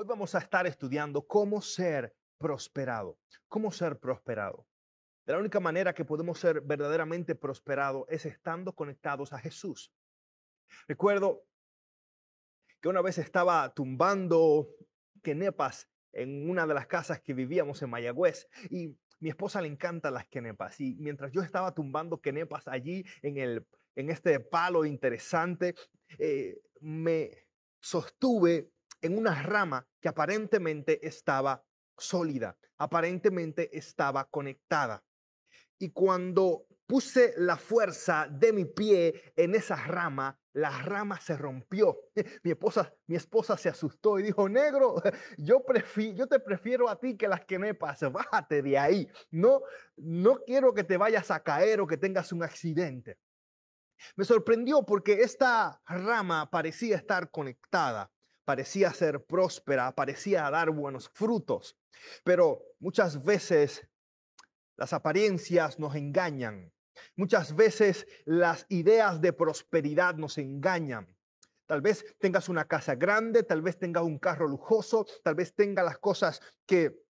Hoy vamos a estar estudiando cómo ser prosperado, cómo ser prosperado. De la única manera que podemos ser verdaderamente prosperados es estando conectados a Jesús. Recuerdo que una vez estaba tumbando quenepas en una de las casas que vivíamos en Mayagüez y mi esposa le encantan las quenepas y mientras yo estaba tumbando quenepas allí en, el, en este palo interesante, eh, me sostuve en una rama que aparentemente estaba sólida, aparentemente estaba conectada. Y cuando puse la fuerza de mi pie en esa rama, la rama se rompió. Mi esposa, mi esposa se asustó y dijo, negro, yo, prefiero, yo te prefiero a ti que las que me pasen. Bájate de ahí. No, no quiero que te vayas a caer o que tengas un accidente. Me sorprendió porque esta rama parecía estar conectada parecía ser próspera, parecía dar buenos frutos, pero muchas veces las apariencias nos engañan. Muchas veces las ideas de prosperidad nos engañan. Tal vez tengas una casa grande, tal vez tengas un carro lujoso, tal vez tengas las cosas que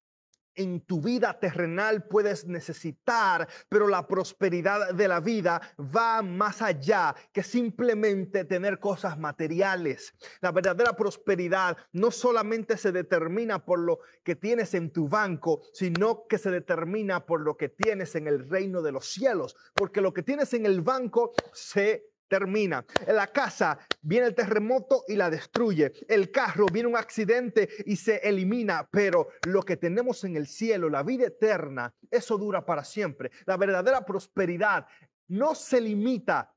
en tu vida terrenal puedes necesitar, pero la prosperidad de la vida va más allá que simplemente tener cosas materiales. La verdadera prosperidad no solamente se determina por lo que tienes en tu banco, sino que se determina por lo que tienes en el reino de los cielos, porque lo que tienes en el banco se termina. La casa viene el terremoto y la destruye. El carro viene un accidente y se elimina. Pero lo que tenemos en el cielo, la vida eterna, eso dura para siempre. La verdadera prosperidad no se limita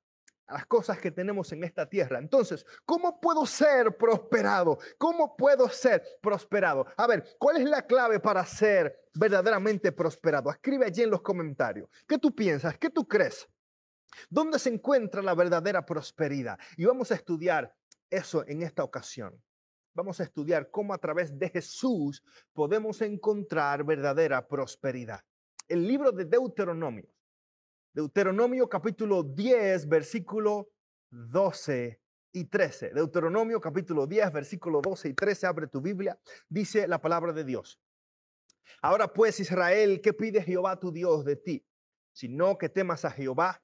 a las cosas que tenemos en esta tierra. Entonces, ¿cómo puedo ser prosperado? ¿Cómo puedo ser prosperado? A ver, ¿cuál es la clave para ser verdaderamente prosperado? Escribe allí en los comentarios. ¿Qué tú piensas? ¿Qué tú crees? ¿Dónde se encuentra la verdadera prosperidad? Y vamos a estudiar eso en esta ocasión. Vamos a estudiar cómo a través de Jesús podemos encontrar verdadera prosperidad. El libro de Deuteronomio. Deuteronomio capítulo 10, versículo 12 y 13. Deuteronomio capítulo 10, versículo 12 y 13. Abre tu Biblia. Dice la palabra de Dios. Ahora pues, Israel, ¿qué pide Jehová tu Dios de ti? Sino que temas a Jehová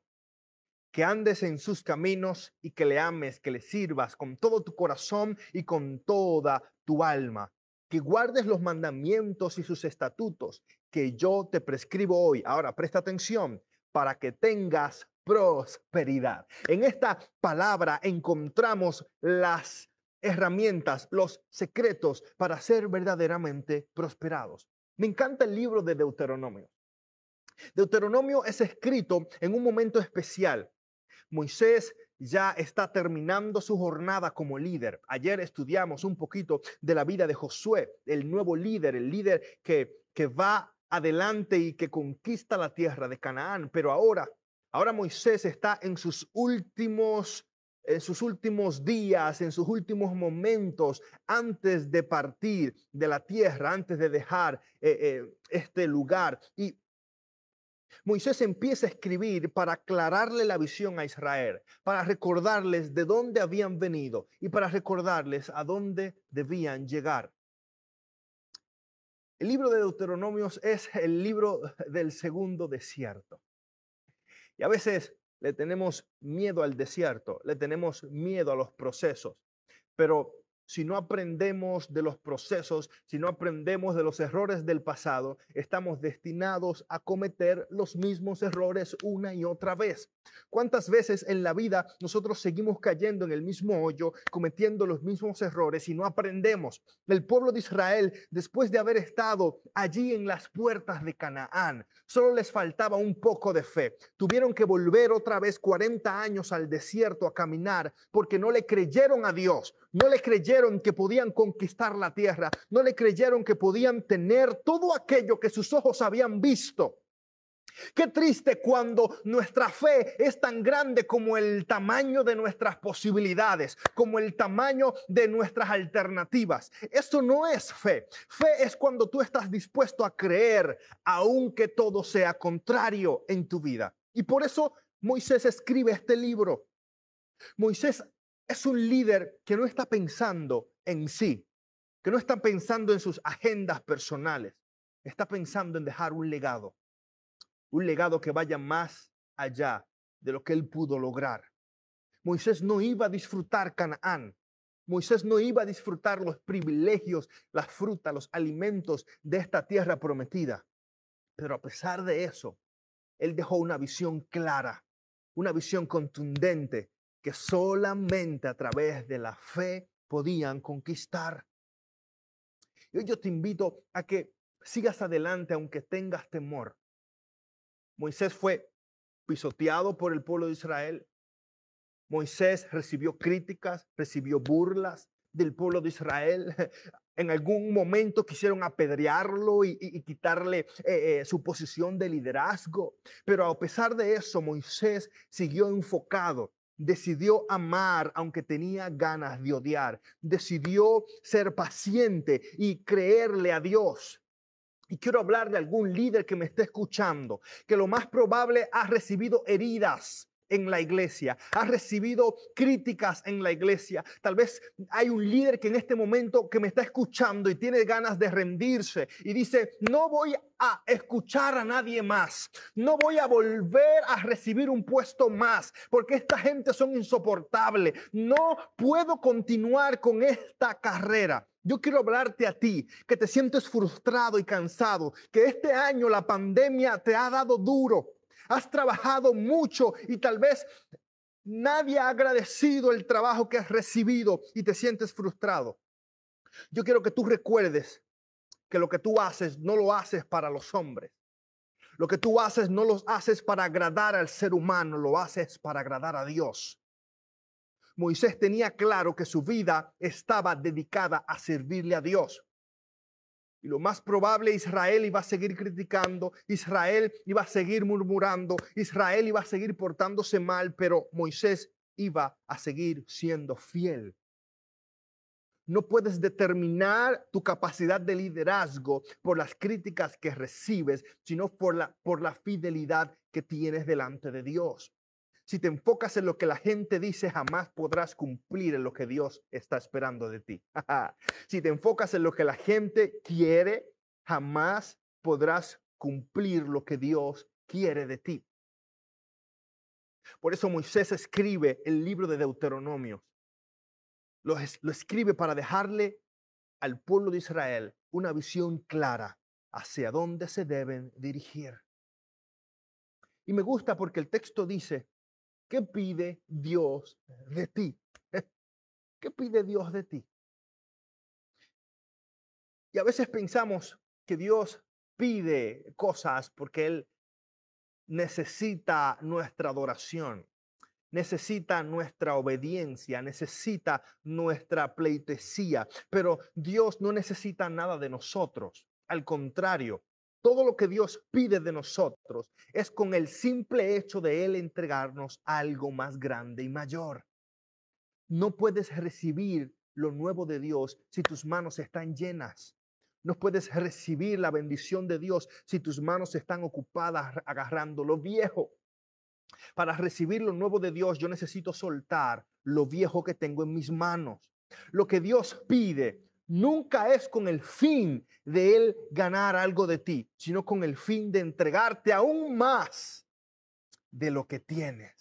que andes en sus caminos y que le ames, que le sirvas con todo tu corazón y con toda tu alma, que guardes los mandamientos y sus estatutos que yo te prescribo hoy. Ahora, presta atención para que tengas prosperidad. En esta palabra encontramos las herramientas, los secretos para ser verdaderamente prosperados. Me encanta el libro de Deuteronomio. Deuteronomio es escrito en un momento especial Moisés ya está terminando su jornada como líder. Ayer estudiamos un poquito de la vida de Josué, el nuevo líder, el líder que, que va adelante y que conquista la tierra de Canaán. Pero ahora, ahora Moisés está en sus últimos en sus últimos días, en sus últimos momentos, antes de partir de la tierra, antes de dejar eh, eh, este lugar. Y Moisés empieza a escribir para aclararle la visión a Israel, para recordarles de dónde habían venido y para recordarles a dónde debían llegar. El libro de Deuteronomios es el libro del segundo desierto. Y a veces le tenemos miedo al desierto, le tenemos miedo a los procesos, pero si no aprendemos de los procesos, si no aprendemos de los errores del pasado, estamos destinados a cometer los mismos errores una y otra vez. ¿Cuántas veces en la vida nosotros seguimos cayendo en el mismo hoyo, cometiendo los mismos errores y no aprendemos? El pueblo de Israel, después de haber estado allí en las puertas de Canaán, solo les faltaba un poco de fe. Tuvieron que volver otra vez 40 años al desierto a caminar porque no le creyeron a Dios, no le creyeron que podían conquistar la tierra, no le creyeron que podían tener todo aquello que sus ojos habían visto. Qué triste cuando nuestra fe es tan grande como el tamaño de nuestras posibilidades, como el tamaño de nuestras alternativas. Eso no es fe. Fe es cuando tú estás dispuesto a creer, aunque todo sea contrario en tu vida. Y por eso Moisés escribe este libro. Moisés es un líder que no está pensando en sí. que no está pensando en sus agendas personales, está pensando en dejar un legado, un legado que vaya más allá de lo que él pudo lograr. Moisés no iba a disfrutar Canaán. Moisés no iba a disfrutar los privilegios, las frutas, los alimentos de esta tierra prometida. Pero a pesar de eso, él dejó una visión clara, una visión contundente que solamente a través de la fe podían conquistar. Y hoy yo te invito a que sigas adelante aunque tengas temor. Moisés fue pisoteado por el pueblo de Israel. Moisés recibió críticas, recibió burlas del pueblo de Israel. En algún momento quisieron apedrearlo y, quitarle eh, eh, su posición de liderazgo. Pero a pesar de eso, Moisés siguió enfocado decidió amar aunque tenía ganas de odiar, decidió ser paciente y creerle a Dios. Y quiero hablar de algún líder que me esté escuchando, que lo más probable ha recibido heridas en la iglesia, ha recibido críticas en la iglesia. Tal vez hay un líder que en este momento que me está escuchando y tiene ganas de rendirse y dice, no voy a escuchar a nadie más, no voy a volver a recibir un puesto más, porque esta gente son insoportables, no puedo continuar con esta carrera. Yo quiero hablarte a ti, que te sientes frustrado y cansado, que este año la pandemia te ha dado duro, has trabajado mucho y tal vez nadie ha agradecido el trabajo que has recibido y te sientes frustrado. Yo quiero que tú recuerdes que lo que tú haces no lo haces para los hombres. Lo que tú haces no lo haces para agradar al ser humano, lo haces para agradar a Dios. Moisés tenía claro que su vida estaba dedicada a servirle a Dios. Y lo más probable, Israel iba a seguir criticando, Israel iba a seguir murmurando, Israel iba a seguir portándose mal, pero Moisés iba a seguir siendo fiel. No puedes determinar tu capacidad de liderazgo por las críticas que recibes, sino por la, por la fidelidad que tienes delante de Dios. Si te enfocas en lo que la gente dice, jamás podrás cumplir en lo que Dios está esperando de ti. si te enfocas en lo que la gente quiere, jamás podrás cumplir lo que Dios quiere de ti. Por eso Moisés escribe el libro de Deuteronomio. Lo, lo escribe para dejarle al pueblo de Israel una visión clara hacia dónde se deben dirigir. Y me gusta porque el texto dice ¿Qué pide Dios de ti? ¿Qué pide Dios de ti? Y a veces pensamos que Dios pide cosas porque Él necesita nuestra adoración, necesita nuestra obediencia, necesita nuestra pleitesía, pero Dios no necesita nada de nosotros. Al contrario, todo lo que Dios pide de nosotros es con el simple hecho de Él entregarnos algo más grande y mayor. No puedes recibir lo nuevo de Dios si tus manos están llenas. No puedes recibir la bendición de Dios si tus manos están ocupadas agarrando lo viejo. Para recibir lo nuevo de Dios, yo necesito soltar lo viejo que tengo en mis manos. Lo que Dios pide nunca es con el fin de Él ganar algo de ti, sino con el fin de entregarte aún más de lo que tienes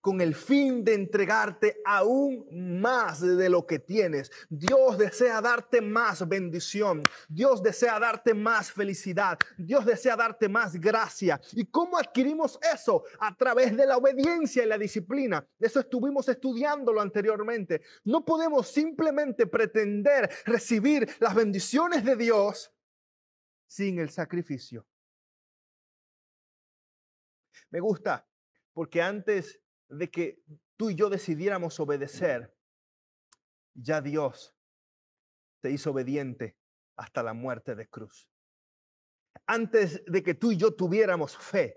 con el fin de entregarte aún más de lo que tienes. Dios desea darte más bendición. Dios desea darte más felicidad. Dios desea darte más gracia. ¿Y cómo adquirimos eso? A través de la obediencia y la disciplina. Eso estuvimos estudiándolo anteriormente. No podemos simplemente pretender recibir las bendiciones de Dios sin el sacrificio. Me gusta porque antes de que tú y yo decidiéramos obedecer, ya Dios te hizo obediente hasta la muerte de cruz. Antes de que tú y yo tuviéramos fe,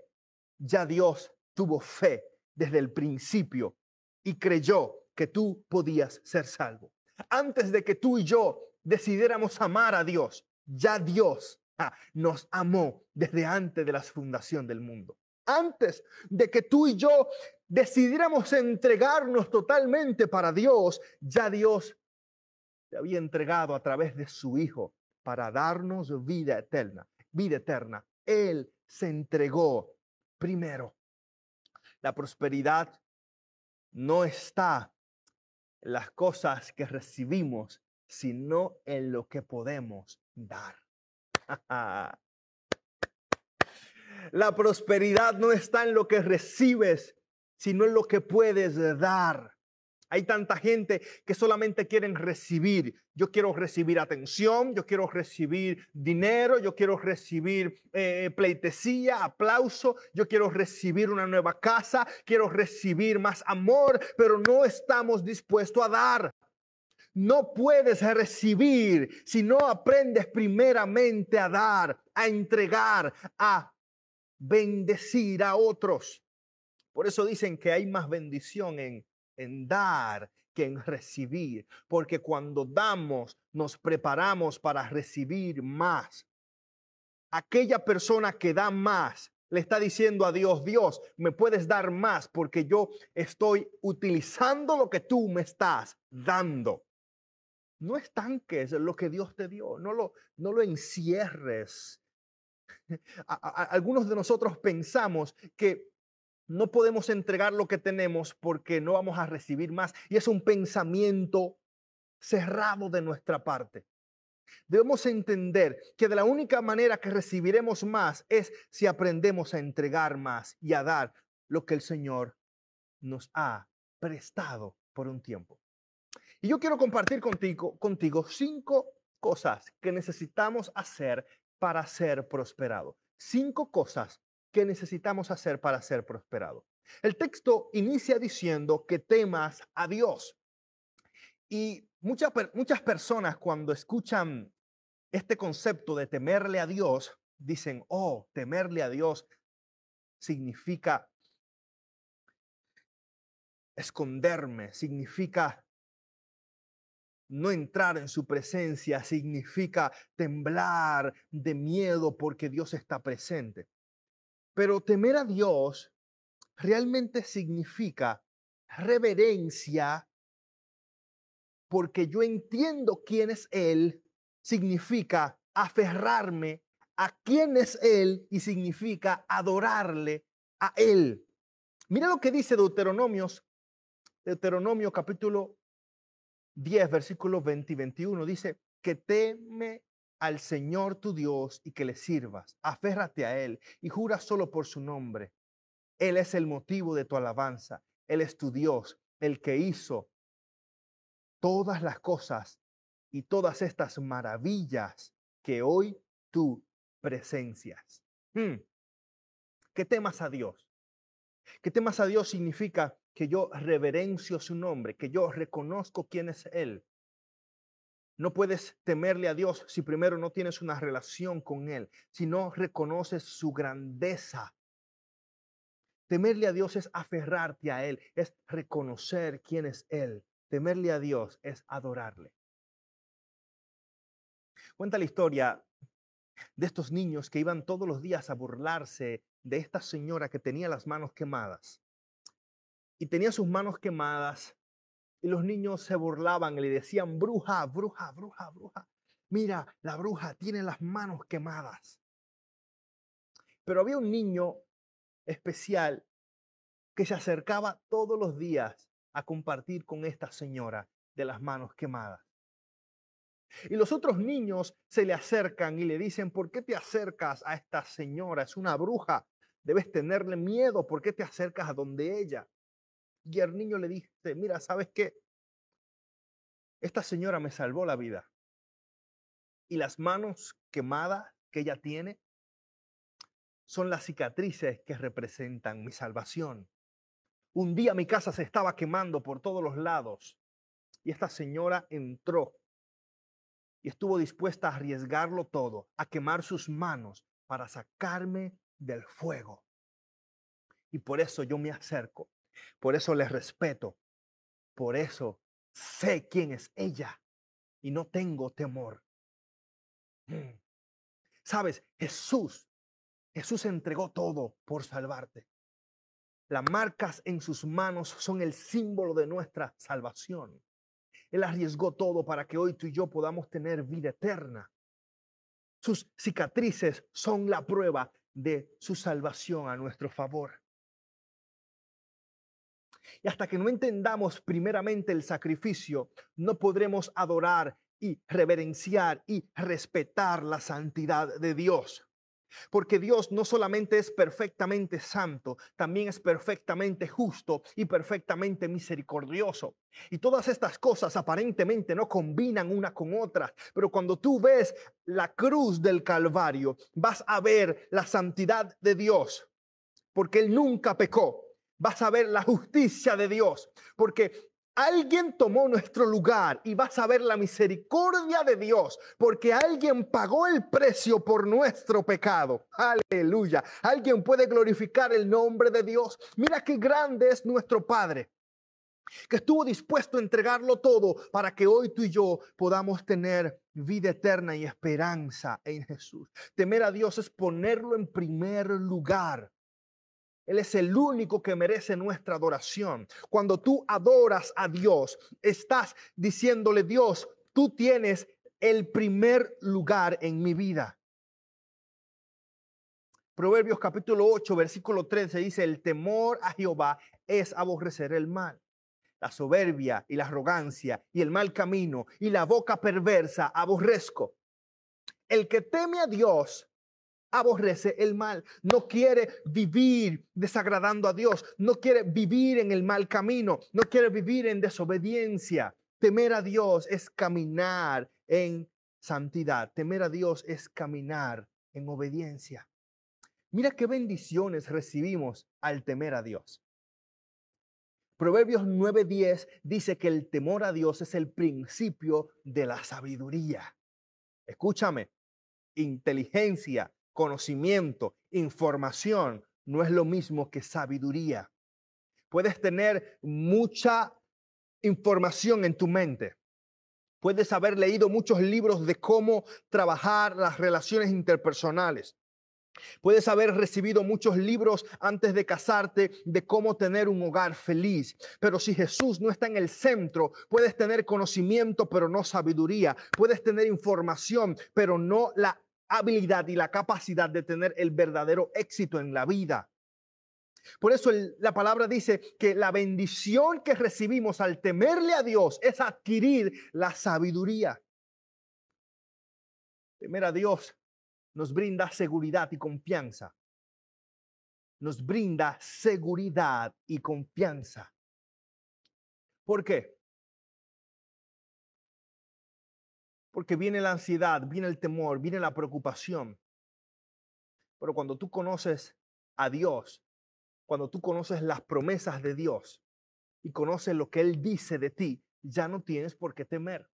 ya Dios tuvo fe desde el principio y creyó que tú podías ser salvo. Antes de que tú y yo decidiéramos amar a Dios, ya Dios ah, nos amó desde antes de la fundación del mundo. Antes de que tú y yo decidiéramos entregarnos totalmente para Dios, ya Dios se había entregado a través de su Hijo para darnos vida eterna, vida eterna. Él se entregó primero. La prosperidad no está en las cosas que recibimos, sino en lo que podemos dar. La prosperidad no está en lo que recibes, sino en lo que puedes dar. Hay tanta gente que solamente quieren recibir. Yo quiero recibir atención, yo quiero recibir dinero, yo quiero recibir eh, pleitesía, aplauso, yo quiero recibir una nueva casa, quiero recibir más amor, pero no estamos dispuestos a dar. No puedes recibir si no aprendes primeramente a dar, a entregar, a bendecir a otros. Por eso dicen que hay más bendición en, dar que en recibir, porque cuando damos nos preparamos para recibir más. Aquella persona que da más le está diciendo a Dios, Dios, me puedes dar más porque yo estoy utilizando lo que tú me estás dando. No estanques lo que Dios te dio, no lo, no lo encierres. algunos de nosotros pensamos que no podemos entregar lo que tenemos porque no vamos a recibir más. Y es un pensamiento cerrado de nuestra parte. Debemos entender que de la única manera que recibiremos más es si aprendemos a entregar más y a dar lo que el Señor nos ha prestado por un tiempo. Y yo quiero compartir contigo, contigo cinco cosas que necesitamos hacer para ser prosperado. Cinco cosas que necesitamos hacer para ser prosperado. El texto inicia diciendo que temas a Dios. Y muchas, muchas personas cuando escuchan este concepto de temerle a Dios, dicen, oh, temerle a Dios significa esconderme, significa no entrar en su presencia, significa temblar de miedo porque Dios está presente. Pero temer a Dios realmente significa reverencia porque yo entiendo quién es Él, significa aferrarme a quién es Él y significa adorarle a Él. Mira lo que dice Deuteronomios, Deuteronomio capítulo 10, versículos 20 y 21. Dice que teme al Señor tu Dios y que le sirvas. Aférrate a Él y jura solo por su nombre. Él es el motivo de tu alabanza. Él es tu Dios, el que hizo todas las cosas y todas estas maravillas que hoy tú presencias. Hmm. ¿Qué temas a Dios? ¿Qué temas a Dios significa que yo reverencio su nombre, que yo reconozco quién es Él, no puedes temerle a Dios si primero no tienes una relación con Él, si no reconoces su grandeza. Temerle a Dios es aferrarte a Él, es reconocer quién es Él. Temerle a Dios es adorarle. Cuenta la historia de estos niños que iban todos los días a burlarse de esta señora que tenía las manos quemadas. Y tenía sus manos quemadas y los niños se burlaban y le decían, bruja, bruja, bruja, bruja. Mira, la bruja tiene las manos quemadas. Pero había un niño especial que se acercaba todos los días a compartir con esta señora de las manos quemadas. Y los otros niños se le acercan y le dicen, ¿por qué te acercas a esta señora? Es una bruja. Debes tenerle miedo. ¿Por qué te acercas a donde ella? Y el niño le dice, mira, ¿sabes qué? Esta señora me salvó la vida. Y las manos quemadas que ella tiene son las cicatrices que representan mi salvación. Un día mi casa se estaba quemando por todos los lados y esta señora entró y estuvo dispuesta a arriesgarlo todo, a quemar sus manos para sacarme del fuego. Y por eso yo me acerco por eso le respeto. Por eso sé quién es ella y no tengo temor. Mm. Sabes, Jesús, Jesús entregó todo por salvarte. Las marcas en sus manos son el símbolo de nuestra salvación. Él arriesgó todo para que hoy tú y yo podamos tener vida eterna. Sus cicatrices son la prueba de su salvación a nuestro favor. Y hasta que no entendamos primeramente el sacrificio, no podremos adorar y reverenciar y respetar la santidad de Dios. Porque Dios no solamente es perfectamente santo, también es perfectamente justo y perfectamente misericordioso. Y todas estas cosas aparentemente no combinan una con otra, pero cuando tú ves la cruz del Calvario, vas a ver la santidad de Dios, porque Él nunca pecó. Vas a ver la justicia de Dios, porque Alguien tomó nuestro lugar y vas a ver la misericordia de Dios, porque alguien pagó el precio por nuestro pecado. Aleluya. Alguien puede glorificar el nombre de Dios. Mira qué grande es nuestro Padre, que estuvo dispuesto a entregarlo todo para que hoy tú y yo podamos tener vida eterna y esperanza en Jesús. Temer a Dios es ponerlo en primer lugar. Él es el único que merece nuestra adoración. Cuando tú adoras a Dios, estás diciéndole, Dios, tú tienes el primer lugar en mi vida. Proverbios capítulo 8, versículo 13 dice, el temor a Jehová es aborrecer el mal. La soberbia y la arrogancia y el mal camino y la boca perversa aborrezco. El que teme a Dios aborrece el mal, no quiere vivir desagradando a Dios, no quiere vivir en el mal camino, no quiere vivir en desobediencia. Temer a Dios es caminar en santidad, temer a Dios es caminar en obediencia. Mira qué bendiciones recibimos al temer a Dios. Proverbios 9:10 dice que el temor a Dios es el principio de la sabiduría. Escúchame, inteligencia, conocimiento, información, no es lo mismo que sabiduría. Puedes tener mucha información en tu mente. Puedes haber leído muchos libros de cómo trabajar las relaciones interpersonales. Puedes haber recibido muchos libros antes de casarte de cómo tener un hogar feliz. Pero si Jesús no está en el centro, puedes tener conocimiento, pero no sabiduría. Puedes tener información, pero no la habilidad y la capacidad de tener el verdadero éxito en la vida. Por eso la palabra dice que la bendición que recibimos al temerle a Dios es adquirir la sabiduría. Temer a Dios nos brinda seguridad y confianza. Nos brinda seguridad y confianza. ¿Por qué? Porque viene la ansiedad, viene el temor, viene la preocupación. Pero cuando tú conoces a Dios, cuando tú conoces las promesas de Dios y conoces lo que Él dice de ti, ya no tienes por qué temer.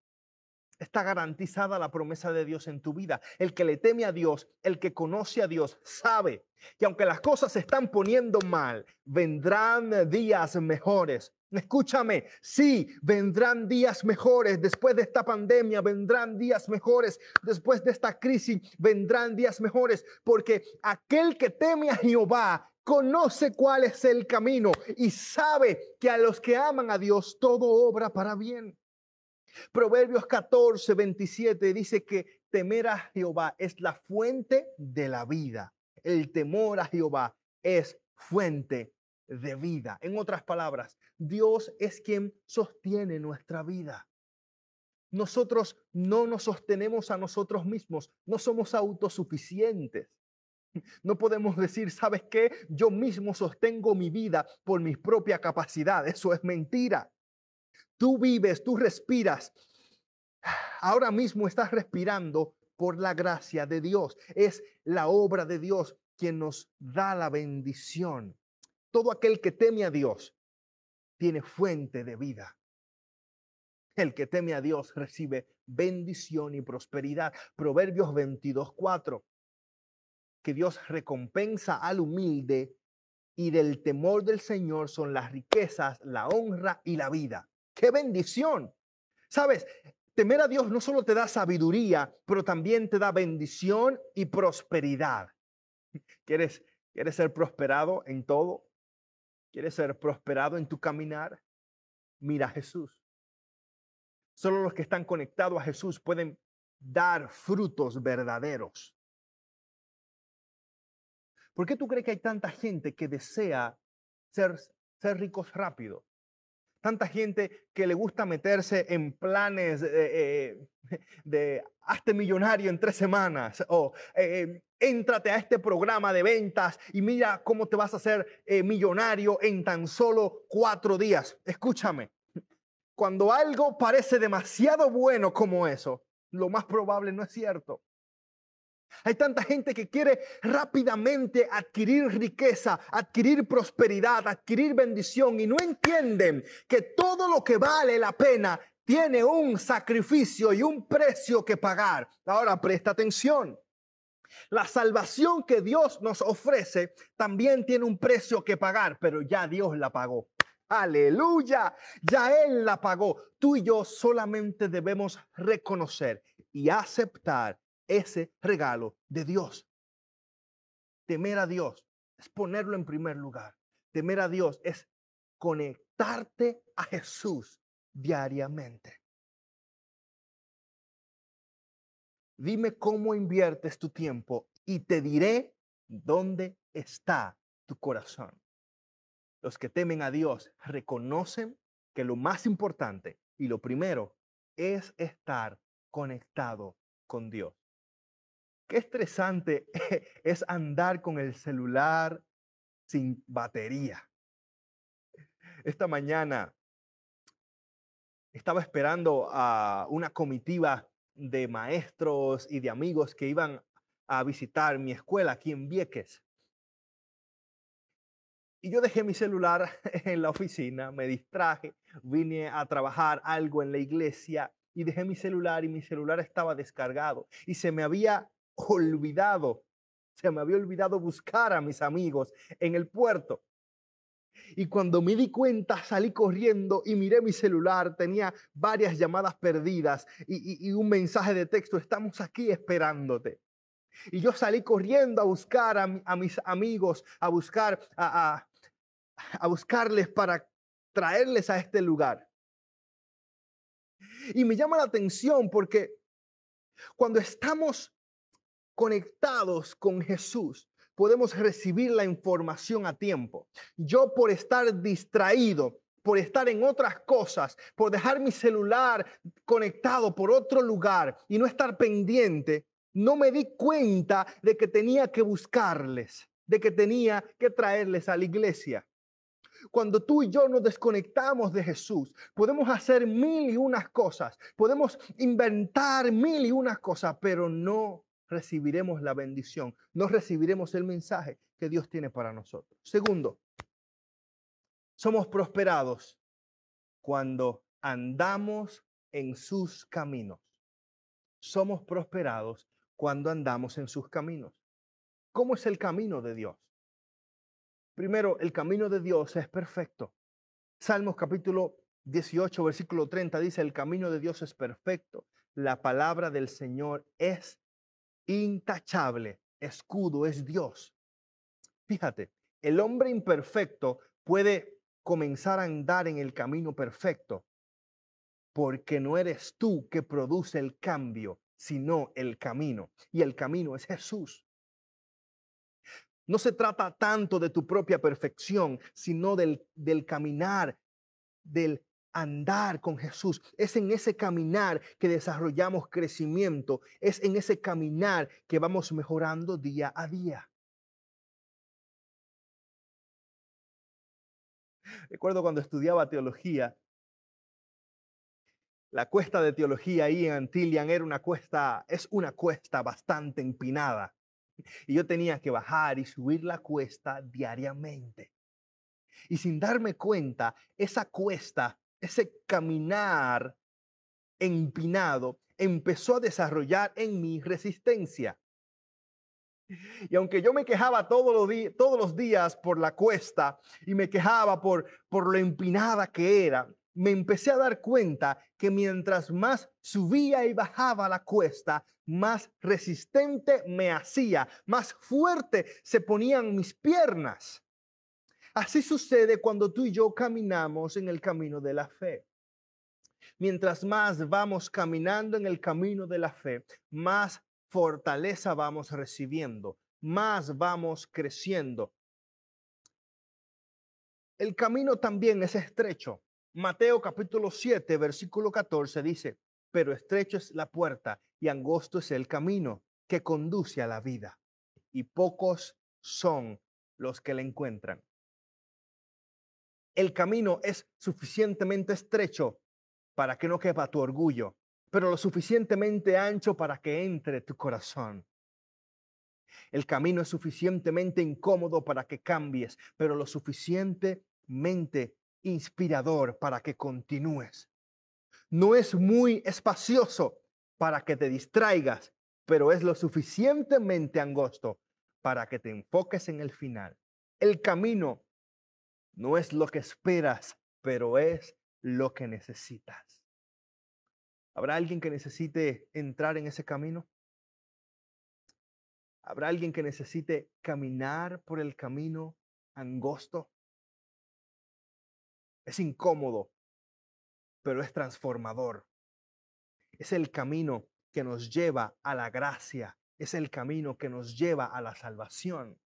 Está garantizada la promesa de Dios en tu vida. El que le teme a Dios, el que conoce a Dios, sabe que aunque las cosas se están poniendo mal, vendrán días mejores. Escúchame, sí, vendrán días mejores después de esta pandemia, vendrán días mejores después de esta crisis, vendrán días mejores, porque aquel que teme a Jehová conoce cuál es el camino y sabe que a los que aman a Dios todo obra para bien. Proverbios 14, 27 dice que temer a Jehová es la fuente de la vida. El temor a Jehová es fuente de vida. En otras palabras, Dios es quien sostiene nuestra vida. Nosotros no nos sostenemos a nosotros mismos, no somos autosuficientes. No podemos decir, ¿sabes qué? Yo mismo sostengo mi vida por mi propia capacidad. Eso es mentira. Tú vives, tú respiras. Ahora mismo estás respirando por la gracia de Dios. Es la obra de Dios quien nos da la bendición. Todo aquel que teme a Dios tiene fuente de vida. El que teme a Dios recibe bendición y prosperidad. Proverbios 22.4. Que Dios recompensa al humilde y del temor del Señor son las riquezas, la honra y la vida. ¡Qué bendición! Sabes, temer a Dios no solo te da sabiduría, pero también te da bendición y prosperidad. ¿Quieres, quieres ser prosperado en todo? ¿Quieres ser prosperado en tu caminar? Mira a Jesús. Solo los que están conectados a Jesús pueden dar frutos verdaderos. ¿Por qué tú crees que hay tanta gente que desea ser, ser ricos rápido? Tanta gente que le gusta meterse en planes de, eh, hazte millonario en tres semanas o eh, éntrate a este programa de ventas y mira cómo te vas a hacer eh, millonario en tan solo cuatro días. Escúchame, cuando algo parece demasiado bueno como eso, lo más probable no es cierto. Hay tanta gente que quiere rápidamente adquirir riqueza, adquirir prosperidad, adquirir bendición y no entienden que todo lo que vale la pena tiene un sacrificio y un precio que pagar. Ahora presta atención. La salvación que Dios nos ofrece también tiene un precio que pagar, pero ya Dios la pagó. Aleluya, ya Él la pagó. Tú y yo solamente debemos reconocer y aceptar ese regalo de Dios. Temer a Dios es ponerlo en primer lugar. Temer a Dios es conectarte a Jesús diariamente. Dime cómo inviertes tu tiempo y te diré dónde está tu corazón. Los que temen a Dios reconocen que lo más importante y lo primero es estar conectado con Dios. Qué estresante es andar con el celular sin batería. Esta mañana estaba esperando a una comitiva de maestros y de amigos que iban a visitar mi escuela aquí en Vieques. Y yo dejé mi celular en la oficina, me distraje, vine a trabajar algo en la iglesia y dejé mi celular y mi celular estaba descargado y se me había olvidado, se me había olvidado buscar a mis amigos en el puerto. Y cuando me di cuenta, salí corriendo y miré mi celular. Tenía varias llamadas perdidas y, un mensaje de texto. Estamos aquí esperándote. Y yo salí corriendo a buscar a, mis amigos, a buscar, a, buscarles para traerles a este lugar. Y me llama la atención porque cuando estamos conectados con Jesús, podemos recibir la información a tiempo. Yo por estar distraído, por estar en otras cosas, por dejar mi celular conectado por otro lugar y no estar pendiente, no me di cuenta de que tenía que buscarles, de que tenía que traerles a la iglesia. Cuando tú y yo nos desconectamos de Jesús, podemos hacer mil y unas cosas, podemos inventar mil y unas cosas, pero no recibiremos la bendición, no recibiremos el mensaje que Dios tiene para nosotros. Segundo, somos prosperados cuando andamos en sus caminos. Somos prosperados cuando andamos en sus caminos. ¿Cómo es el camino de Dios? Primero, el camino de Dios es perfecto. Salmos capítulo 18, versículo 30 dice, el camino de Dios es perfecto. La palabra del Señor es intachable escudo es Dios. Fíjate, el hombre imperfecto puede comenzar a andar en el camino perfecto porque no eres tú que produce el cambio, sino el camino. Y el camino es Jesús. No se trata tanto de tu propia perfección, sino del, del caminar, del andar con Jesús. Es en ese caminar que desarrollamos crecimiento. Es en ese caminar que vamos mejorando día a día. Recuerdo cuando estudiaba teología, la cuesta de teología ahí en Antillian era una cuesta, es una cuesta bastante empinada. Y yo tenía que bajar y subir la cuesta diariamente. Y sin darme cuenta, esa cuesta ese caminar empinado empezó a desarrollar en mi resistencia. Y aunque yo me quejaba todos los, todos los días por la cuesta y me quejaba por, por lo empinada que era, me empecé a dar cuenta que mientras más subía y bajaba la cuesta, más resistente me hacía, más fuerte se ponían mis piernas. Así sucede cuando tú y yo caminamos en el camino de la fe. mientras más vamos caminando en el camino de la fe, más fortaleza vamos recibiendo, más vamos creciendo. El camino también es estrecho. Mateo capítulo 7, versículo 14 dice, pero estrecho es la puerta y angosto es el camino que conduce a la vida, y pocos son los que la encuentran. El camino es suficientemente estrecho para que no quepa tu orgullo, pero lo suficientemente ancho para que entre tu corazón. El camino es suficientemente incómodo para que cambies, pero lo suficientemente inspirador para que continúes. No es muy espacioso para que te distraigas, pero es lo suficientemente angosto para que te enfoques en el final. El camino no es lo que esperas, pero es lo que necesitas. ¿Habrá alguien que necesite entrar en ese camino? ¿Habrá alguien que necesite caminar por el camino angosto? Es incómodo, pero es transformador. Es el camino que nos lleva a la gracia, es el camino que nos lleva a la salvación.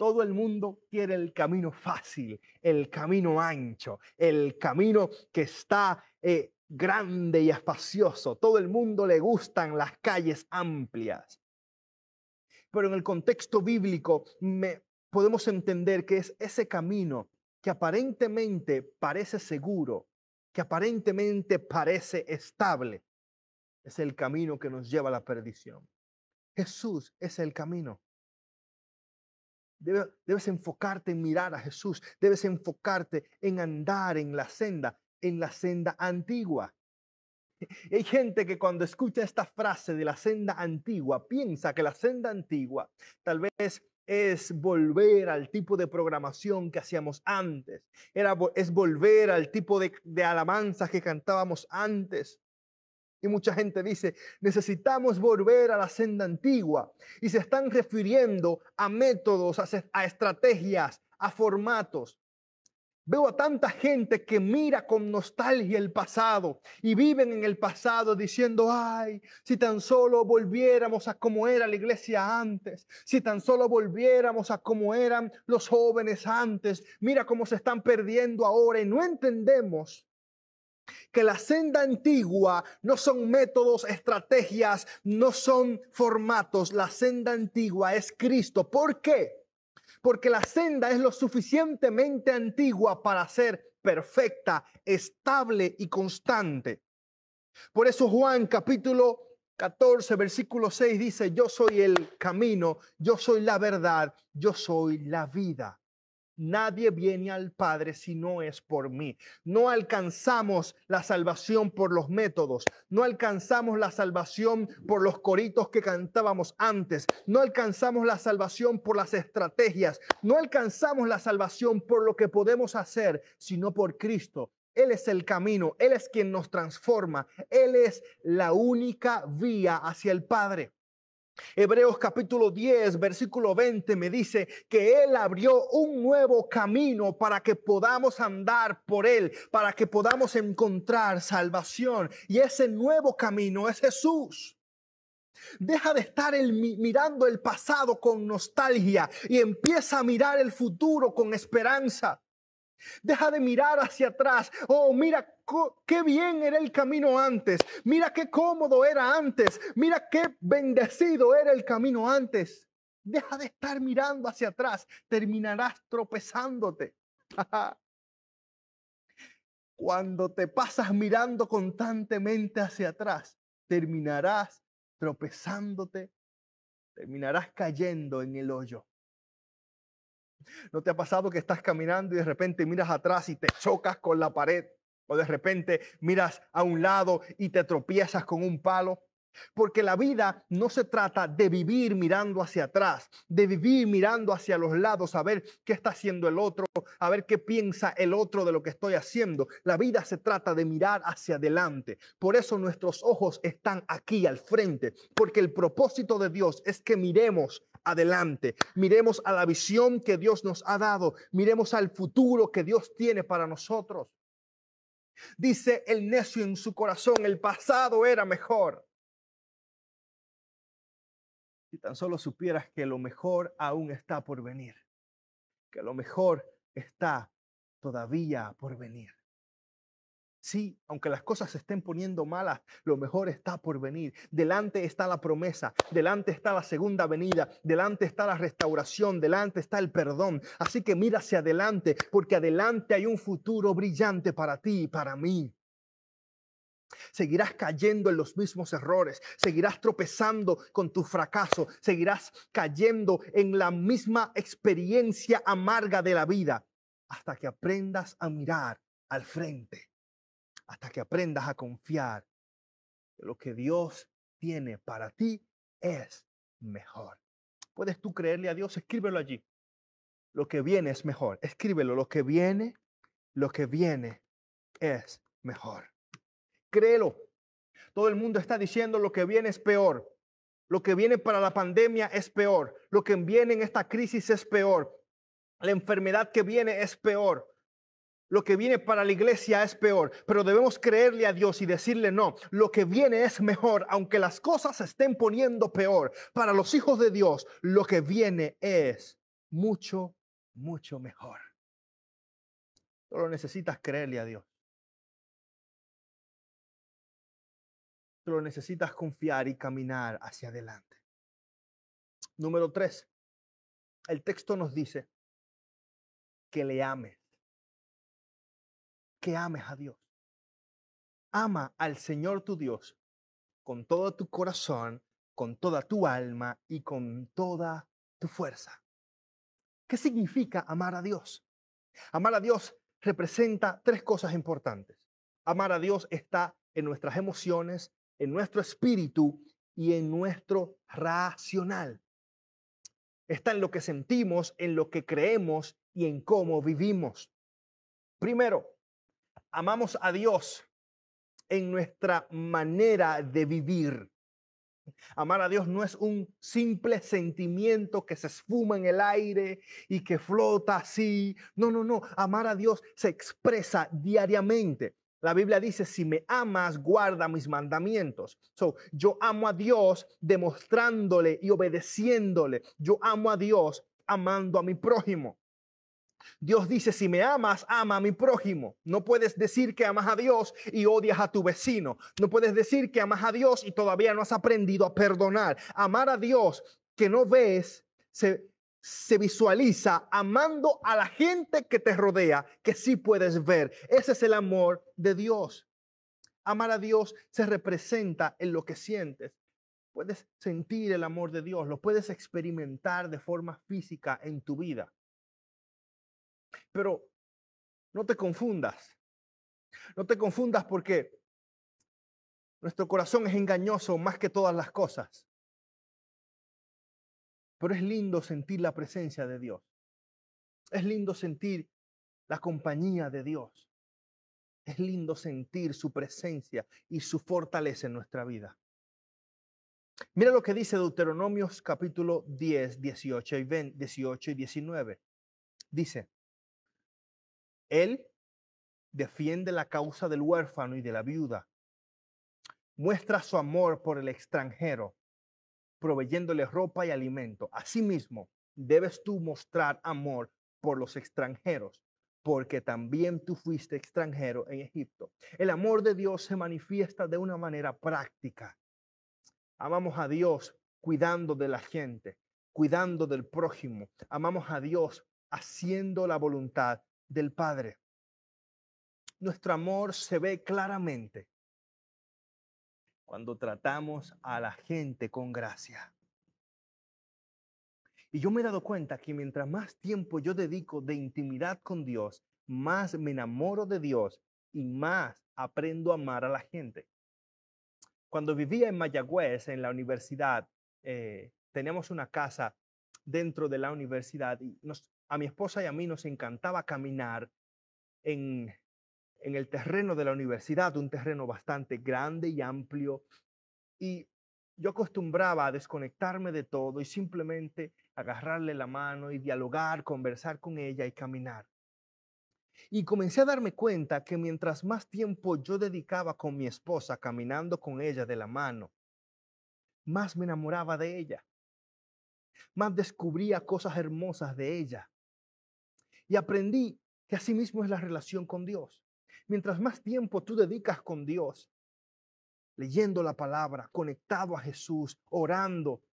Todo el mundo quiere el camino fácil, el camino ancho, el camino que está eh, grande y espacioso. Todo el mundo le gustan las calles amplias. Pero en el contexto bíblico me, podemos entender que es ese camino que aparentemente parece seguro, que aparentemente parece estable, es el camino que nos lleva a la perdición. Jesús es el camino. Debes enfocarte en mirar a Jesús, debes enfocarte en andar en la senda, en la senda antigua. Hay gente que cuando escucha esta frase de la senda antigua piensa que la senda antigua tal vez es volver al tipo de programación que hacíamos antes. Era, es volver al tipo de, de alabanzas que cantábamos antes. Y mucha gente dice, necesitamos volver a la senda antigua. Y se están refiriendo a métodos, a estrategias, a formatos. Veo a tanta gente que mira con nostalgia el pasado y viven en el pasado diciendo, ay, si tan solo volviéramos a como era la iglesia antes, si tan solo volviéramos a como eran los jóvenes antes, mira cómo se están perdiendo ahora y no entendemos que la senda antigua no son métodos, estrategias, no son formatos, la senda antigua es Cristo. ¿Por qué? porque la senda es lo suficientemente antigua para ser perfecta, estable y constante. Por eso Juan capítulo 14, versículo 6 dice, yo soy el camino, yo soy la verdad, yo soy la vida. Nadie viene al Padre si no es por mí. No alcanzamos la salvación por los métodos. No alcanzamos la salvación por los coritos que cantábamos antes. No alcanzamos la salvación por las estrategias. No alcanzamos la salvación por lo que podemos hacer, sino por Cristo. Él es el camino. Él es quien nos transforma. Él es la única vía hacia el Padre. Hebreos capítulo 10, versículo 20 me dice que Él abrió un nuevo camino para que podamos andar por Él, para que podamos encontrar salvación. Y ese nuevo camino es Jesús. Deja de estar mirando el pasado con nostalgia y empieza a mirar el futuro con esperanza. Deja de mirar hacia atrás. Oh, mira qué bien era el camino antes. Mira qué cómodo era antes. Mira qué bendecido era el camino antes. Deja de estar mirando hacia atrás. Terminarás tropezándote. Cuando te pasas mirando constantemente hacia atrás, terminarás tropezándote. Terminarás cayendo en el hoyo. ¿No te ha pasado que estás caminando y de repente miras atrás y te chocas con la pared? O de repente miras a un lado y te tropiezas con un palo. Porque la vida no se trata de vivir mirando hacia atrás, de vivir mirando hacia los lados, a ver qué está haciendo el otro, a ver qué piensa el otro de lo que estoy haciendo. La vida se trata de mirar hacia adelante. Por eso nuestros ojos están aquí al frente, porque el propósito de Dios es que miremos adelante. Miremos a la visión que Dios nos ha dado. Miremos al futuro que Dios tiene para nosotros. Dice el necio en su corazón, el pasado era mejor. Si tan solo supieras que lo mejor aún está por venir, que lo mejor está todavía por venir. Sí, aunque las cosas se estén poniendo malas, lo mejor está por venir. Delante está la promesa, delante está la segunda venida, delante está la restauración, delante está el perdón. Así que mira hacia adelante, porque adelante hay un futuro brillante para ti y para mí. Seguirás cayendo en los mismos errores, seguirás tropezando con tu fracaso, seguirás cayendo en la misma experiencia amarga de la vida hasta que aprendas a mirar al frente hasta que aprendas a confiar que lo que Dios tiene para ti es mejor. ¿Puedes tú creerle a Dios? Escríbelo allí. Lo que viene es mejor. Escríbelo. Lo que viene, lo que viene es mejor. Créelo. Todo el mundo está diciendo lo que viene es peor. Lo que viene para la pandemia es peor. Lo que viene en esta crisis es peor. La enfermedad que viene es peor lo que viene para la iglesia es peor, pero debemos creerle a Dios y decirle no, lo que viene es mejor, aunque las cosas se estén poniendo peor. Para los hijos de Dios, lo que viene es mucho, mucho mejor. Solo necesitas creerle a Dios. Solo necesitas confiar y caminar hacia adelante. Número tres, el texto nos dice que le ames que ames a Dios. Ama al Señor tu Dios con todo tu corazón, con toda tu alma y con toda tu fuerza. ¿Qué significa amar a Dios? Amar a Dios representa tres cosas importantes. Amar a Dios está en nuestras emociones, en nuestro espíritu y en nuestro racional. Está en lo que sentimos, en lo que creemos y en cómo vivimos. Primero, amamos a Dios en nuestra manera de vivir. Amar a Dios no es un simple sentimiento que se esfuma en el aire y que flota así. No, no, no. Amar a Dios se expresa diariamente. La Biblia dice, si me amas, guarda mis mandamientos. So, yo amo a Dios demostrándole y obedeciéndole. Yo amo a Dios amando a mi prójimo. Dios dice, si me amas, ama a mi prójimo. No puedes decir que amas a Dios y odias a tu vecino. No puedes decir que amas a Dios y todavía no has aprendido a perdonar. Amar a Dios que no ves se, se visualiza amando a la gente que te rodea, que sí puedes ver. Ese es el amor de Dios. Amar a Dios se representa en lo que sientes. Puedes sentir el amor de Dios, lo puedes experimentar de forma física en tu vida. Pero no te confundas. No te confundas porque nuestro corazón es engañoso más que todas las cosas. Pero es lindo sentir la presencia de Dios. Es lindo sentir la compañía de Dios. Es lindo sentir su presencia y su fortaleza en nuestra vida. Mira lo que dice Deuteronomios capítulo 10, 18 y, 18 y 19. Dice, él defiende la causa del huérfano y de la viuda. Muestra su amor por el extranjero, proveyéndole ropa y alimento. Asimismo, debes tú mostrar amor por los extranjeros, porque también tú fuiste extranjero en Egipto. El amor de Dios se manifiesta de una manera práctica. Amamos a Dios cuidando de la gente, cuidando del prójimo. Amamos a Dios haciendo la voluntad del Padre. Nuestro amor se ve claramente cuando tratamos a la gente con gracia. Y yo me he dado cuenta que mientras más tiempo yo dedico de intimidad con Dios, más me enamoro de Dios y más aprendo a amar a la gente. Cuando vivía en Mayagüez, en la universidad, eh, teníamos una casa dentro de la universidad y nos a mi esposa y a mí nos encantaba caminar en, en el terreno de la universidad, un terreno bastante grande y amplio. Y yo acostumbraba a desconectarme de todo y simplemente agarrarle la mano y dialogar, conversar con ella y caminar. Y comencé a darme cuenta que mientras más tiempo yo dedicaba con mi esposa, caminando con ella de la mano, más me enamoraba de ella, más descubría cosas hermosas de ella. Y aprendí que así mismo es la relación con Dios. Mientras más tiempo tú dedicas con Dios, leyendo la palabra, conectado a Jesús, orando,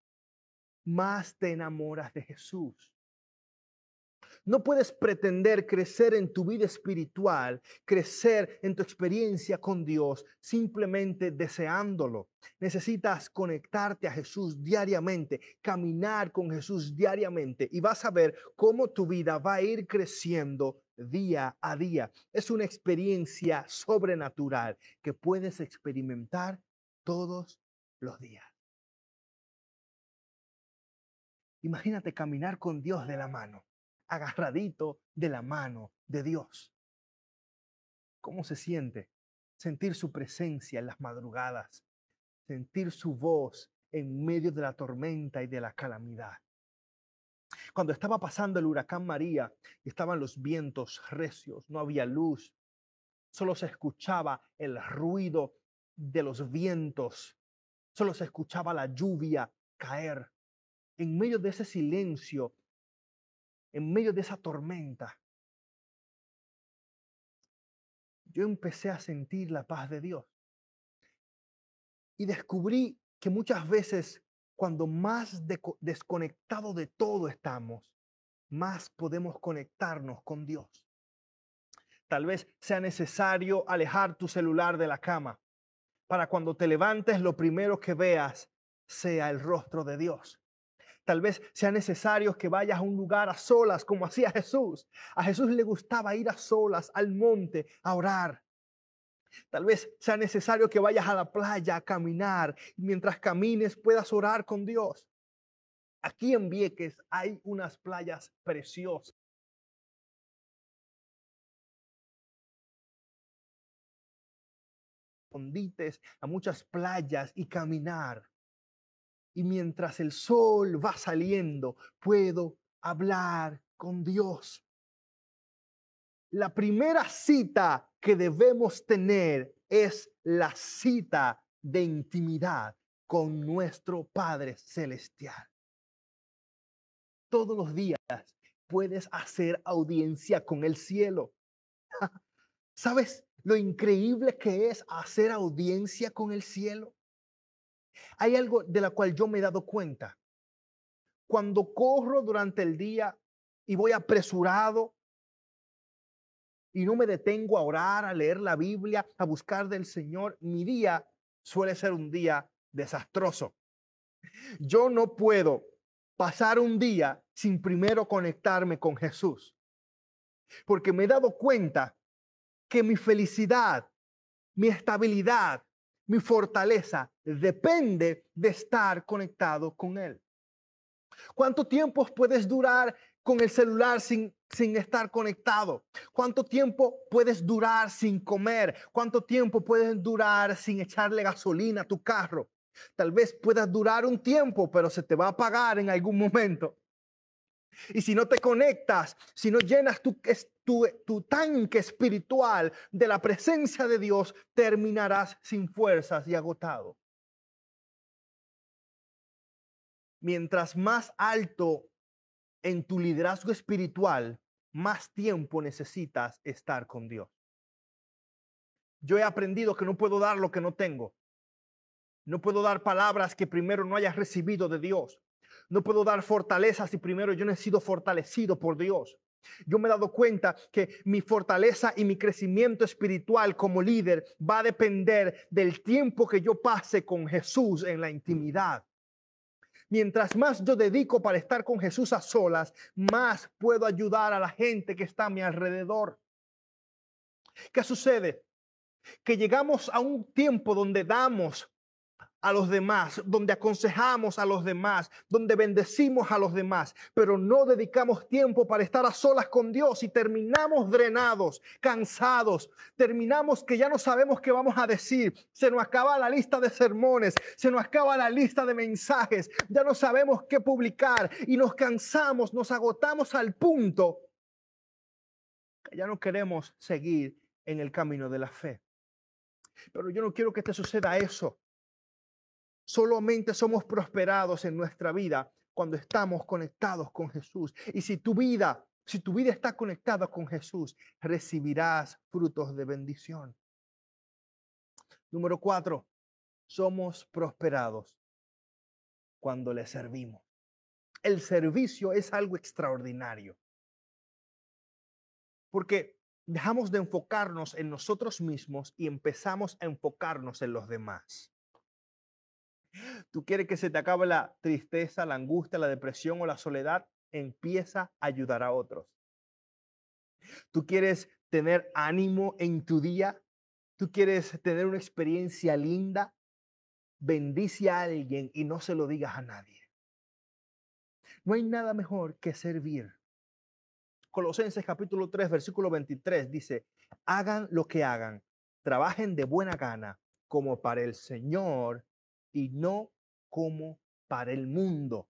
más te enamoras de Jesús. No puedes pretender crecer en tu vida espiritual, crecer en tu experiencia con Dios simplemente deseándolo. Necesitas conectarte a Jesús diariamente, caminar con Jesús diariamente y vas a ver cómo tu vida va a ir creciendo día a día. Es una experiencia sobrenatural que puedes experimentar todos los días. Imagínate caminar con Dios de la mano agarradito de la mano de Dios. ¿Cómo se siente? Sentir su presencia en las madrugadas, sentir su voz en medio de la tormenta y de la calamidad. Cuando estaba pasando el huracán María y estaban los vientos recios, no había luz, solo se escuchaba el ruido de los vientos, solo se escuchaba la lluvia caer. En medio de ese silencio en medio de esa tormenta, yo empecé a sentir la paz de Dios. Y descubrí que muchas veces cuando más desconectado de todo estamos, más podemos conectarnos con Dios. Tal vez sea necesario alejar tu celular de la cama para cuando te levantes lo primero que veas sea el rostro de Dios. Tal vez sea necesario que vayas a un lugar a solas, como hacía Jesús. A Jesús le gustaba ir a solas al monte a orar. Tal vez sea necesario que vayas a la playa a caminar y mientras camines puedas orar con Dios. Aquí en Vieques hay unas playas preciosas. A muchas playas y caminar y mientras el sol va saliendo, puedo hablar con Dios. La primera cita que debemos tener es la cita de intimidad con nuestro Padre Celestial. Todos los días puedes hacer audiencia con el cielo. ¿Sabes lo increíble que es hacer audiencia con el cielo? Hay algo de la cual yo me he dado cuenta. Cuando corro durante el día y voy apresurado y no me detengo a orar, a leer la Biblia, a buscar del Señor, mi día suele ser un día desastroso. Yo no puedo pasar un día sin primero conectarme con Jesús. Porque me he dado cuenta que mi felicidad, mi estabilidad, mi fortaleza depende de estar conectado con Él. ¿Cuánto tiempo puedes durar con el celular sin, sin estar conectado? ¿Cuánto tiempo puedes durar sin comer? ¿Cuánto tiempo puedes durar sin echarle gasolina a tu carro? Tal vez puedas durar un tiempo, pero se te va a apagar en algún momento. Y si no te conectas, si no llenas tu, tu, tanque espiritual de la presencia de Dios, terminarás sin fuerzas y agotado. Mientras más alto en tu liderazgo espiritual, más tiempo necesitas estar con Dios. Yo he aprendido que no puedo dar lo que no tengo. No puedo dar palabras que primero no hayas recibido de Dios. No puedo dar fortaleza si primero yo no he sido fortalecido por Dios. Yo me he dado cuenta que mi fortaleza y mi crecimiento espiritual como líder va a depender del tiempo que yo pase con Jesús en la intimidad. Mientras más yo dedico para estar con Jesús a solas, más puedo ayudar a la gente que está a mi alrededor. ¿Qué sucede? Que llegamos a un tiempo donde damos a los demás, donde aconsejamos a los demás, donde bendecimos a los demás, pero no dedicamos tiempo para estar a solas con Dios y terminamos drenados, cansados, terminamos que ya no sabemos qué vamos a decir, se nos acaba la lista de sermones, se nos acaba la lista de mensajes, ya no sabemos qué publicar y nos cansamos, nos agotamos al punto Ya no queremos seguir en el camino de la fe. Pero yo no quiero que te suceda eso. Solamente somos prosperados en nuestra vida cuando estamos conectados con Jesús. Y si tu vida, si tu vida está conectada con Jesús, recibirás frutos de bendición. Número cuatro, somos prosperados cuando le servimos. El servicio es algo extraordinario. Porque dejamos de enfocarnos en nosotros mismos y empezamos a enfocarnos en los demás. Tú quieres que se te acabe la tristeza, la angustia, la depresión o la soledad, empieza a ayudar a otros. Tú quieres tener ánimo en tu día, tú quieres tener una experiencia linda, bendice a alguien y no se lo digas a nadie. No hay nada mejor que servir. Colosenses capítulo 3, versículo 23 dice, hagan lo que hagan, trabajen de buena gana como para el Señor y no como para el mundo.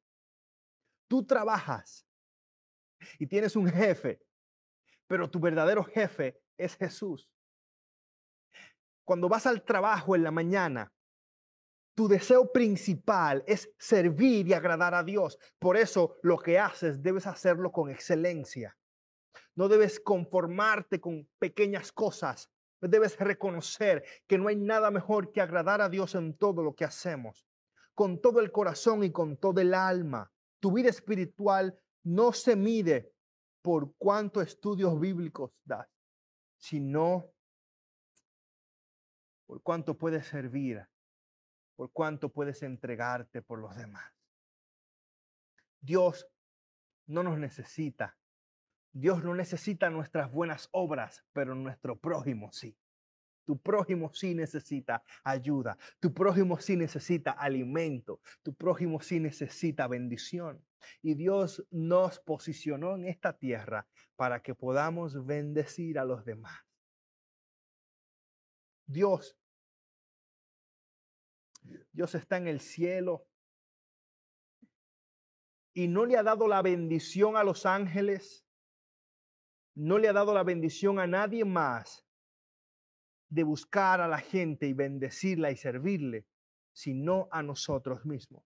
Tú trabajas y tienes un jefe, pero tu verdadero jefe es Jesús. Cuando vas al trabajo en la mañana, tu deseo principal es servir y agradar a Dios. Por eso lo que haces debes hacerlo con excelencia. No debes conformarte con pequeñas cosas. Debes reconocer que no hay nada mejor que agradar a Dios en todo lo que hacemos, con todo el corazón y con todo el alma. Tu vida espiritual no se mide por cuántos estudios bíblicos das, sino por cuánto puedes servir, por cuánto puedes entregarte por los demás. Dios no nos necesita Dios no necesita nuestras buenas obras, pero nuestro prójimo sí. Tu prójimo sí necesita ayuda. Tu prójimo sí necesita alimento. Tu prójimo sí necesita bendición. Y Dios nos posicionó en esta tierra para que podamos bendecir a los demás. Dios, Dios está en el cielo y no le ha dado la bendición a los ángeles no le ha dado la bendición a nadie más de buscar a la gente y bendecirla y servirle, sino a nosotros mismos.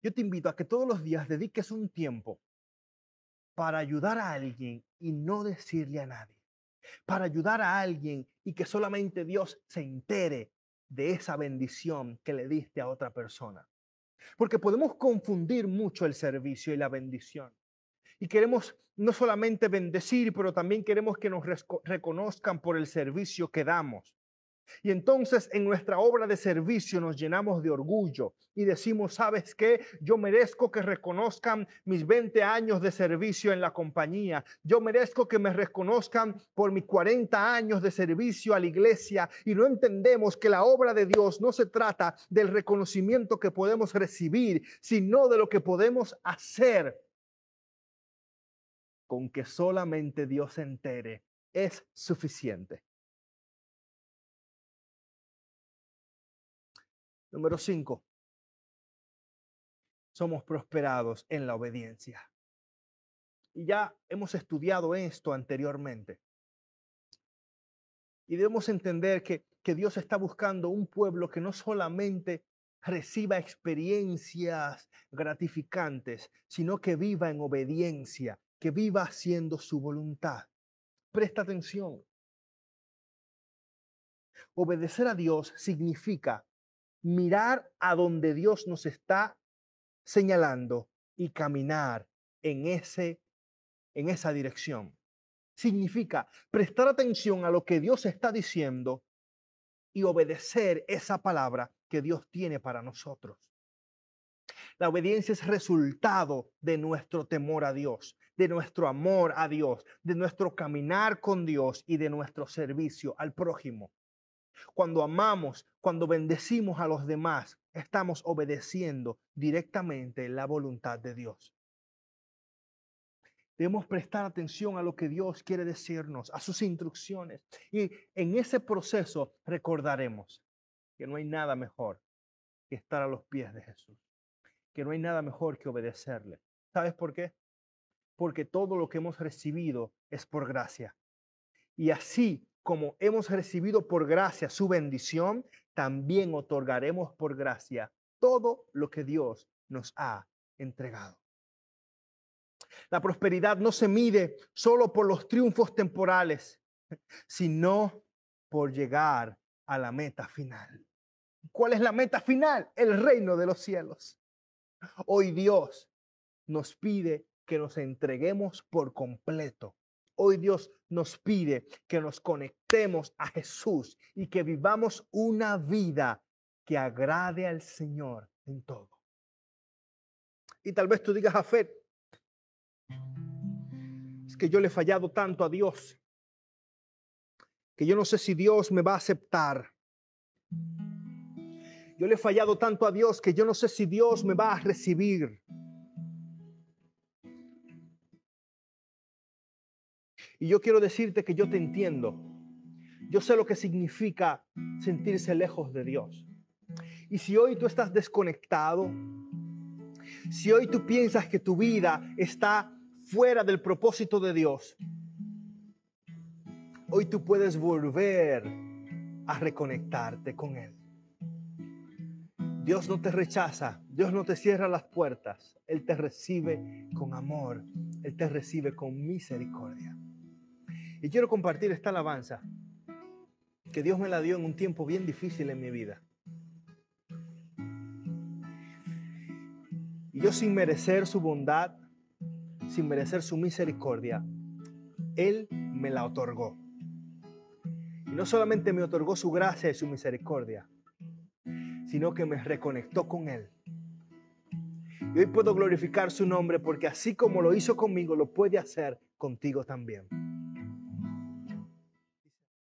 Yo te invito a que todos los días dediques un tiempo para ayudar a alguien y no decirle a nadie. Para ayudar a alguien y que solamente Dios se entere de esa bendición que le diste a otra persona. Porque podemos confundir mucho el servicio y la bendición. Y queremos no solamente bendecir, pero también queremos que nos reconozcan por el servicio que damos. Y entonces en nuestra obra de servicio nos llenamos de orgullo y decimos, ¿sabes qué? Yo merezco que reconozcan mis 20 años de servicio en la compañía. Yo merezco que me reconozcan por mis 40 años de servicio a la iglesia. Y no entendemos que la obra de Dios no se trata del reconocimiento que podemos recibir, sino de lo que podemos hacer con que solamente Dios se entere es suficiente. Número cinco. Somos prosperados en la obediencia. Y ya hemos estudiado esto anteriormente. Y debemos entender que, que Dios está buscando un pueblo que no solamente reciba experiencias gratificantes, sino que viva en obediencia, que viva haciendo su voluntad. Presta atención. Obedecer a Dios significa mirar a donde Dios nos está señalando y caminar en ese en esa dirección. Significa prestar atención a lo que Dios está diciendo y obedecer esa palabra que Dios tiene para nosotros. La obediencia es resultado de nuestro temor a Dios, de nuestro amor a Dios, de nuestro caminar con Dios y de nuestro servicio al prójimo. Cuando amamos, cuando bendecimos a los demás, estamos obedeciendo directamente la voluntad de Dios. Debemos prestar atención a lo que Dios quiere decirnos, a sus instrucciones. Y en ese proceso recordaremos que no hay nada mejor que estar a los pies de Jesús que no hay nada mejor que obedecerle. ¿Sabes por qué? Porque todo lo que hemos recibido es por gracia. Y así como hemos recibido por gracia su bendición, también otorgaremos por gracia todo lo que Dios nos ha entregado. La prosperidad no se mide solo por los triunfos temporales, sino por llegar a la meta final. ¿Cuál es la meta final? El reino de los cielos. Hoy Dios nos pide que nos entreguemos por completo. Hoy Dios nos pide que nos conectemos a Jesús y que vivamos una vida que agrade al Señor en todo. Y tal vez tú digas a fe, es que yo le he fallado tanto a Dios, que yo no sé si Dios me va a aceptar. Yo le he fallado tanto a Dios que yo no sé si Dios me va a recibir. Y yo quiero decirte que yo te entiendo. Yo sé lo que significa sentirse lejos de Dios. Y si hoy tú estás desconectado, si hoy tú piensas que tu vida está fuera del propósito de Dios, hoy tú puedes volver a reconectarte con Él. Dios no te rechaza, Dios no te cierra las puertas, Él te recibe con amor, Él te recibe con misericordia. Y quiero compartir esta alabanza que Dios me la dio en un tiempo bien difícil en mi vida. Y yo sin merecer su bondad, sin merecer su misericordia, Él me la otorgó. Y no solamente me otorgó su gracia y su misericordia, sino que me reconectó con Él. Y hoy puedo glorificar su nombre porque así como lo hizo conmigo, lo puede hacer contigo también.